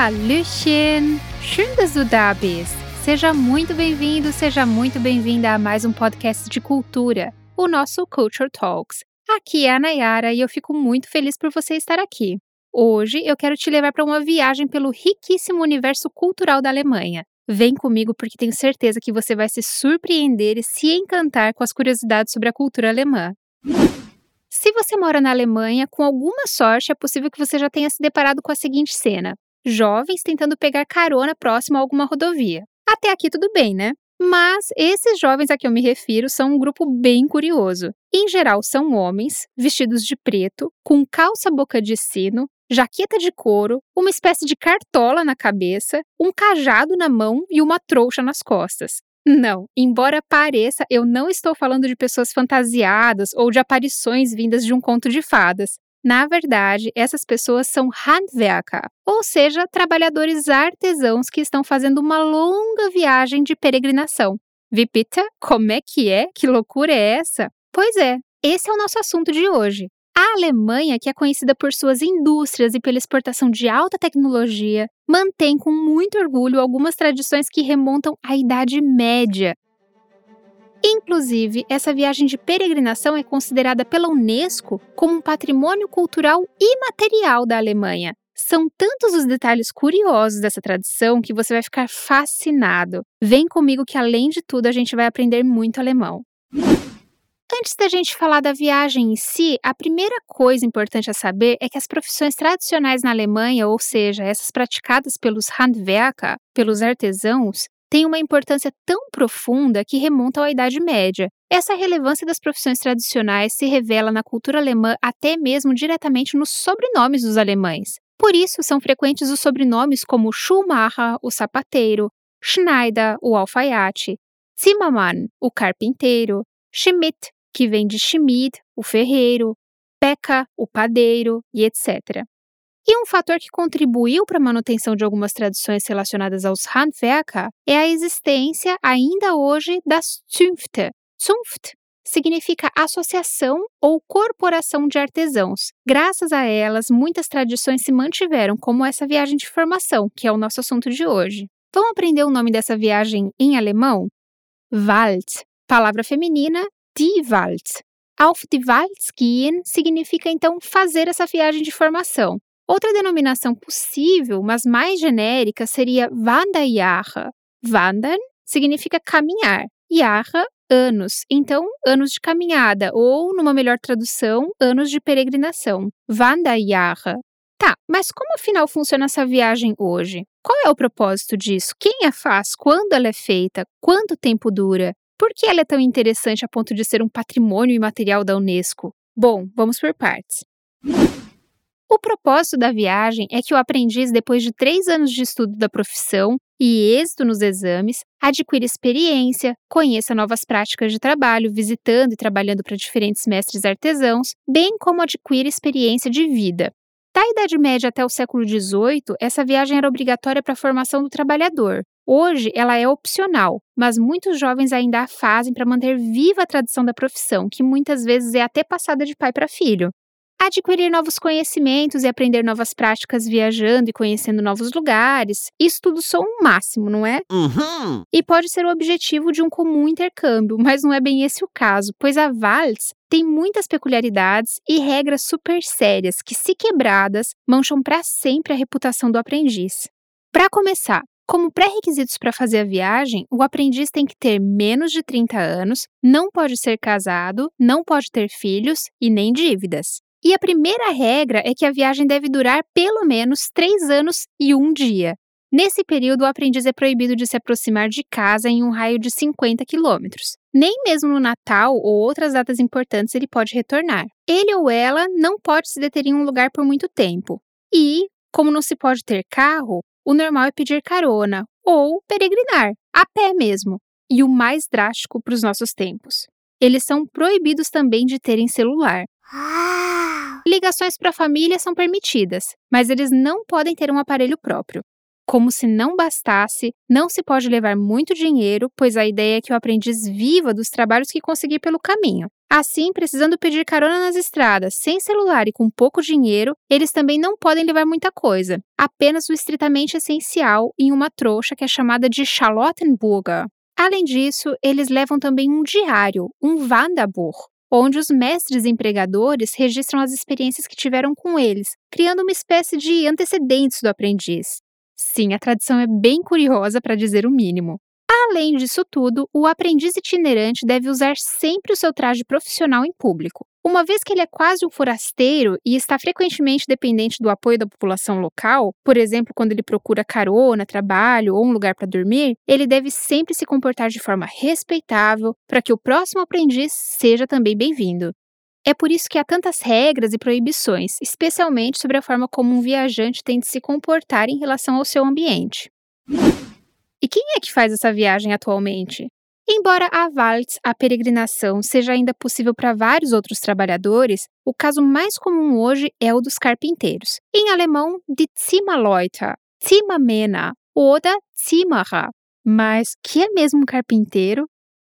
Hallöchen! Schön, dass du da bist! Seja muito bem-vindo, seja muito bem-vinda a mais um podcast de cultura, o nosso Culture Talks. Aqui é a Nayara e eu fico muito feliz por você estar aqui. Hoje eu quero te levar para uma viagem pelo riquíssimo universo cultural da Alemanha. Vem comigo porque tenho certeza que você vai se surpreender e se encantar com as curiosidades sobre a cultura alemã. Se você mora na Alemanha, com alguma sorte é possível que você já tenha se deparado com a seguinte cena: jovens tentando pegar carona próximo a alguma rodovia. Até aqui tudo bem, né? Mas esses jovens a que eu me refiro são um grupo bem curioso. Em geral, são homens, vestidos de preto, com calça boca de sino, jaqueta de couro, uma espécie de cartola na cabeça, um cajado na mão e uma trouxa nas costas. Não, embora pareça, eu não estou falando de pessoas fantasiadas ou de aparições vindas de um conto de fadas. Na verdade, essas pessoas são Handwerker, ou seja, trabalhadores artesãos que estão fazendo uma longa viagem de peregrinação. Vipita, como é que é? Que loucura é essa? Pois é, esse é o nosso assunto de hoje. A Alemanha, que é conhecida por suas indústrias e pela exportação de alta tecnologia, mantém com muito orgulho algumas tradições que remontam à Idade Média. Inclusive, essa viagem de peregrinação é considerada pela Unesco como um patrimônio cultural imaterial da Alemanha. São tantos os detalhes curiosos dessa tradição que você vai ficar fascinado. Vem comigo que, além de tudo, a gente vai aprender muito alemão. Antes da gente falar da viagem em si, a primeira coisa importante a saber é que as profissões tradicionais na Alemanha, ou seja, essas praticadas pelos Handwerker, pelos artesãos, têm uma importância tão profunda que remontam à Idade Média. Essa relevância das profissões tradicionais se revela na cultura alemã até mesmo diretamente nos sobrenomes dos alemães. Por isso, são frequentes os sobrenomes como Schumacher, o sapateiro, Schneider, o alfaiate, Zimmermann, o carpinteiro, Schmidt, que vem de Schmid, o ferreiro, Pekka, o padeiro e etc. E um fator que contribuiu para a manutenção de algumas tradições relacionadas aos Handwerker é a existência, ainda hoje, das Zünfte. Zunft significa associação ou corporação de artesãos. Graças a elas, muitas tradições se mantiveram, como essa viagem de formação, que é o nosso assunto de hoje. Vamos aprender o nome dessa viagem em alemão? Wald, palavra feminina die Wald. Auf die Wald gehen significa então fazer essa viagem de formação. Outra denominação possível, mas mais genérica, seria Wanderjahre. Wandern significa caminhar, Jahre, anos. Então, anos de caminhada, ou, numa melhor tradução, anos de peregrinação. Wanderjahre. Tá, mas como afinal funciona essa viagem hoje? Qual é o propósito disso? Quem a faz? Quando ela é feita? Quanto tempo dura? Por que ela é tão interessante a ponto de ser um patrimônio imaterial da Unesco? Bom, vamos por partes. O propósito da viagem é que o aprendiz, depois de três anos de estudo da profissão e êxito nos exames, adquira experiência, conheça novas práticas de trabalho, visitando e trabalhando para diferentes mestres artesãos, bem como adquira experiência de vida. Da Idade Média até o século XVIII, essa viagem era obrigatória para a formação do trabalhador. Hoje, ela é opcional, mas muitos jovens ainda a fazem para manter viva a tradição da profissão, que muitas vezes é até passada de pai para filho. Adquirir novos conhecimentos e aprender novas práticas viajando e conhecendo novos lugares, isso tudo só um máximo, não é? Uhum. E pode ser o objetivo de um comum intercâmbio, mas não é bem esse o caso, pois a Vals tem muitas peculiaridades e regras super sérias que, se quebradas, mancham para sempre a reputação do aprendiz. Para começar, como pré-requisitos para fazer a viagem, o aprendiz tem que ter menos de 30 anos, não pode ser casado, não pode ter filhos e nem dívidas. E a primeira regra é que a viagem deve durar pelo menos três anos e um dia. Nesse período, o aprendiz é proibido de se aproximar de casa em um raio de 50 quilômetros. Nem mesmo no Natal ou outras datas importantes ele pode retornar. Ele ou ela não pode se deter em um lugar por muito tempo. E, como não se pode ter carro, o normal é pedir carona ou peregrinar, a pé mesmo. E o mais drástico para os nossos tempos. Eles são proibidos também de terem celular. Ligações para a família são permitidas, mas eles não podem ter um aparelho próprio. Como se não bastasse, não se pode levar muito dinheiro, pois a ideia é que o aprendiz viva dos trabalhos que conseguir pelo caminho. Assim, precisando pedir carona nas estradas, sem celular e com pouco dinheiro, eles também não podem levar muita coisa, apenas o estritamente essencial em uma trouxa que é chamada de Charlottenburger. Além disso, eles levam também um diário, um Wanderbuch, onde os mestres empregadores registram as experiências que tiveram com eles, criando uma espécie de antecedentes do aprendiz. Sim, a tradição é bem curiosa para dizer o mínimo. Além disso tudo, o aprendiz itinerante deve usar sempre o seu traje profissional em público. Uma vez que ele é quase um forasteiro e está frequentemente dependente do apoio da população local, por exemplo, quando ele procura carona, trabalho ou um lugar para dormir, ele deve sempre se comportar de forma respeitável para que o próximo aprendiz seja também bem-vindo. É por isso que há tantas regras e proibições, especialmente sobre a forma como um viajante tem de se comportar em relação ao seu ambiente. E quem é que faz essa viagem atualmente? Embora a Waltz, a peregrinação, seja ainda possível para vários outros trabalhadores, o caso mais comum hoje é o dos carpinteiros. Em alemão, de Zimmerleute, Zimmermänner ou da Zimmerer. Mas que é mesmo um carpinteiro?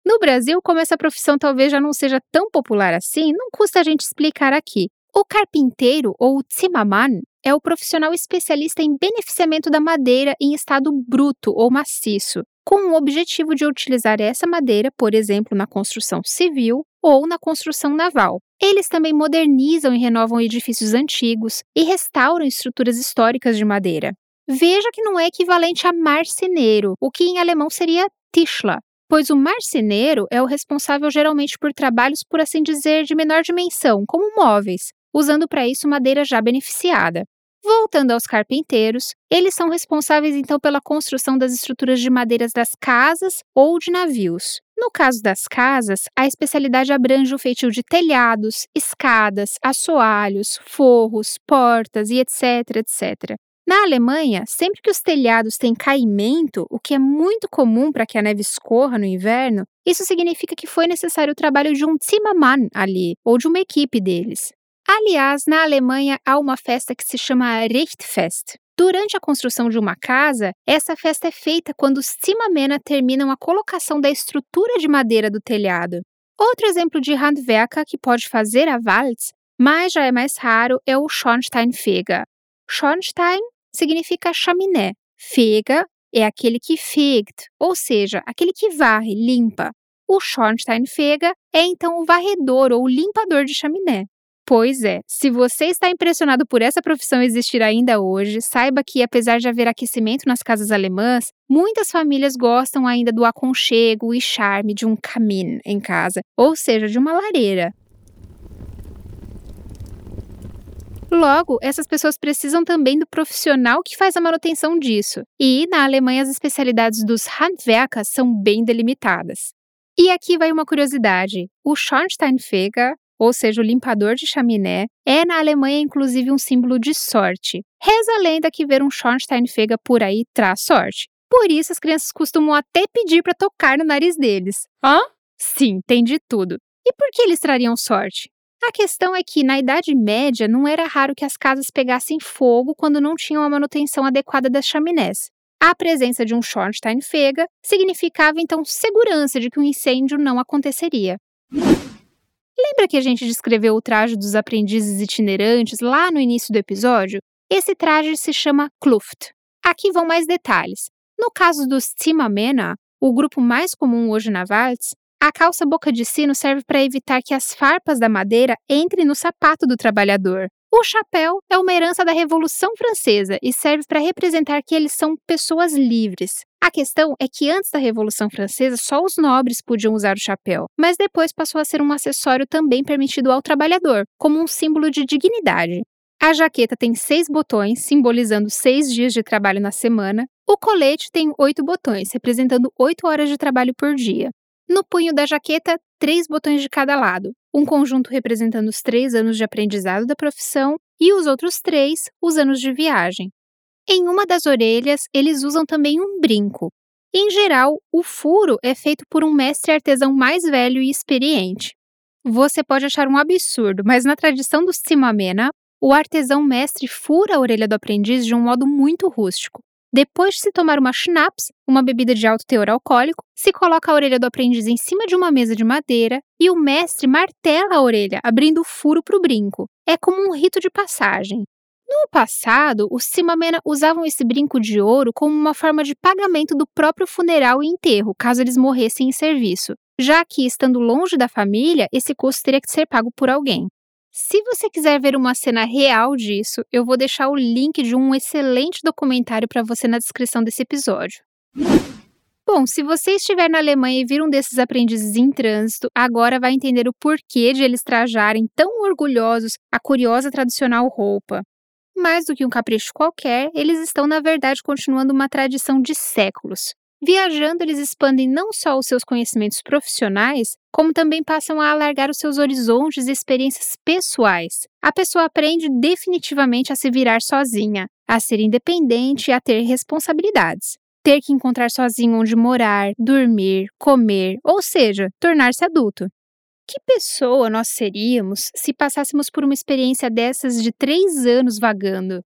No Brasil, como essa profissão talvez já não seja tão popular assim, não custa a gente explicar aqui. O carpinteiro, ou Zimmermann, é o profissional especialista em beneficiamento da madeira em estado bruto ou maciço, com o objetivo de utilizar essa madeira, por exemplo, na construção civil ou na construção naval. Eles também modernizam e renovam edifícios antigos e restauram estruturas históricas de madeira. Veja que não é equivalente a marceneiro, o que em alemão seria Tischler, pois o marceneiro é o responsável geralmente por trabalhos, por assim dizer, de menor dimensão, como móveis, usando para isso madeira já beneficiada. Voltando aos carpinteiros, eles são responsáveis então pela construção das estruturas de madeiras das casas ou de navios. No caso das casas, a especialidade abrange o feitio de telhados, escadas, assoalhos, forros, portas e etc, etc. Na Alemanha, sempre que os telhados têm caimento, o que é muito comum para que a neve escorra no inverno, isso significa que foi necessário o trabalho de um Zimmermann ali, ou de uma equipe deles. Aliás, na Alemanha há uma festa que se chama Richtfest. Durante a construção de uma casa, essa festa é feita quando os Zimmermänner terminam a colocação da estrutura de madeira do telhado. Outro exemplo de Handwerker que pode fazer a Waltz, mas já é mais raro, é o Schornsteinfeger. Schornstein significa chaminé. Fega é aquele que fegt, ou seja, aquele que varre, limpa. O Schornsteinfeger é então o varredor ou limpador de chaminé. Pois é, se você está impressionado por essa profissão existir ainda hoje, saiba que, apesar de haver aquecimento nas casas alemãs, muitas famílias gostam ainda do aconchego e charme de um camin em casa, ou seja, de uma lareira. Logo, essas pessoas precisam também do profissional que faz a manutenção disso. E na Alemanha as especialidades dos Handwerker são bem delimitadas. E aqui vai uma curiosidade: o Schornsteinfeger ou seja, o limpador de chaminé, é na Alemanha inclusive um símbolo de sorte. Reza a lenda que ver um Schornsteinfeger por aí traz sorte. Por isso as crianças costumam até pedir para tocar no nariz deles. Hã? Sim, tem de tudo. E por que eles trariam sorte? A questão é que, na Idade Média, não era raro que as casas pegassem fogo quando não tinham a manutenção adequada das chaminés. A presença de um Schornsteinfeger significava então segurança de que um incêndio não aconteceria. Lembra que a gente descreveu o traje dos aprendizes itinerantes lá no início do episódio? Esse traje se chama Kluft. Aqui vão mais detalhes. No caso dos Zimmermänner, o grupo mais comum hoje na Waltz, a calça boca de sino serve para evitar que as farpas da madeira entrem no sapato do trabalhador. O chapéu é uma herança da Revolução Francesa e serve para representar que eles são pessoas livres. A questão é que antes da Revolução Francesa só os nobres podiam usar o chapéu, mas depois passou a ser um acessório também permitido ao trabalhador, como um símbolo de dignidade. A jaqueta tem seis botões, simbolizando seis dias de trabalho na semana. O colete tem oito botões, representando oito horas de trabalho por dia. No punho da jaqueta, três botões de cada lado, um conjunto representando os três anos de aprendizado da profissão e os outros três, os anos de viagem. Em uma das orelhas, eles usam também um brinco. Em geral, o furo é feito por um mestre artesão mais velho e experiente. Você pode achar um absurdo, mas na tradição do Simamena, o artesão mestre fura a orelha do aprendiz de um modo muito rústico. Depois de se tomar uma schnapps, uma bebida de alto teor alcoólico, se coloca a orelha do aprendiz em cima de uma mesa de madeira e o mestre martela a orelha, abrindo o furo para o brinco. É como um rito de passagem. No passado, os Simamena usavam esse brinco de ouro como uma forma de pagamento do próprio funeral e enterro, caso eles morressem em serviço, já que, estando longe da família, esse custo teria que ser pago por alguém. Se você quiser ver uma cena real disso, eu vou deixar o link de um excelente documentário para você na descrição desse episódio. Bom, se você estiver na Alemanha e vir um desses aprendizes em trânsito, agora vai entender o porquê de eles trajarem tão orgulhosos a curiosa tradicional roupa. Mais do que um capricho qualquer, eles estão, na verdade, continuando uma tradição de séculos. Viajando, eles expandem não só os seus conhecimentos profissionais, como também passam a alargar os seus horizontes e experiências pessoais. A pessoa aprende definitivamente a se virar sozinha, a ser independente e a ter responsabilidades. Ter que encontrar sozinho onde morar, dormir, comer, ou seja, tornar-se adulto. Que pessoa nós seríamos se passássemos por uma experiência dessas de três anos vagando?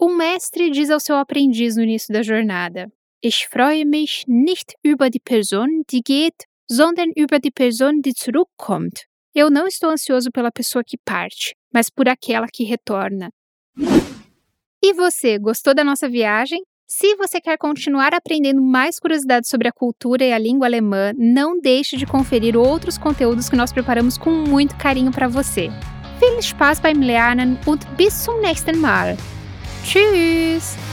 Um mestre diz ao seu aprendiz no início da jornada: Ich freue mich nicht über die Person, die geht, sondern über die Person, die zurückkommt. Eu não estou ansioso pela pessoa que parte, mas por aquela que retorna. E você, gostou da nossa viagem? Se você quer continuar aprendendo mais curiosidades sobre a cultura e a língua alemã, não deixe de conferir outros conteúdos que nós preparamos com muito carinho para você. Viel Spaß beim Lernen und bis zum nächsten Mal. Tschüss!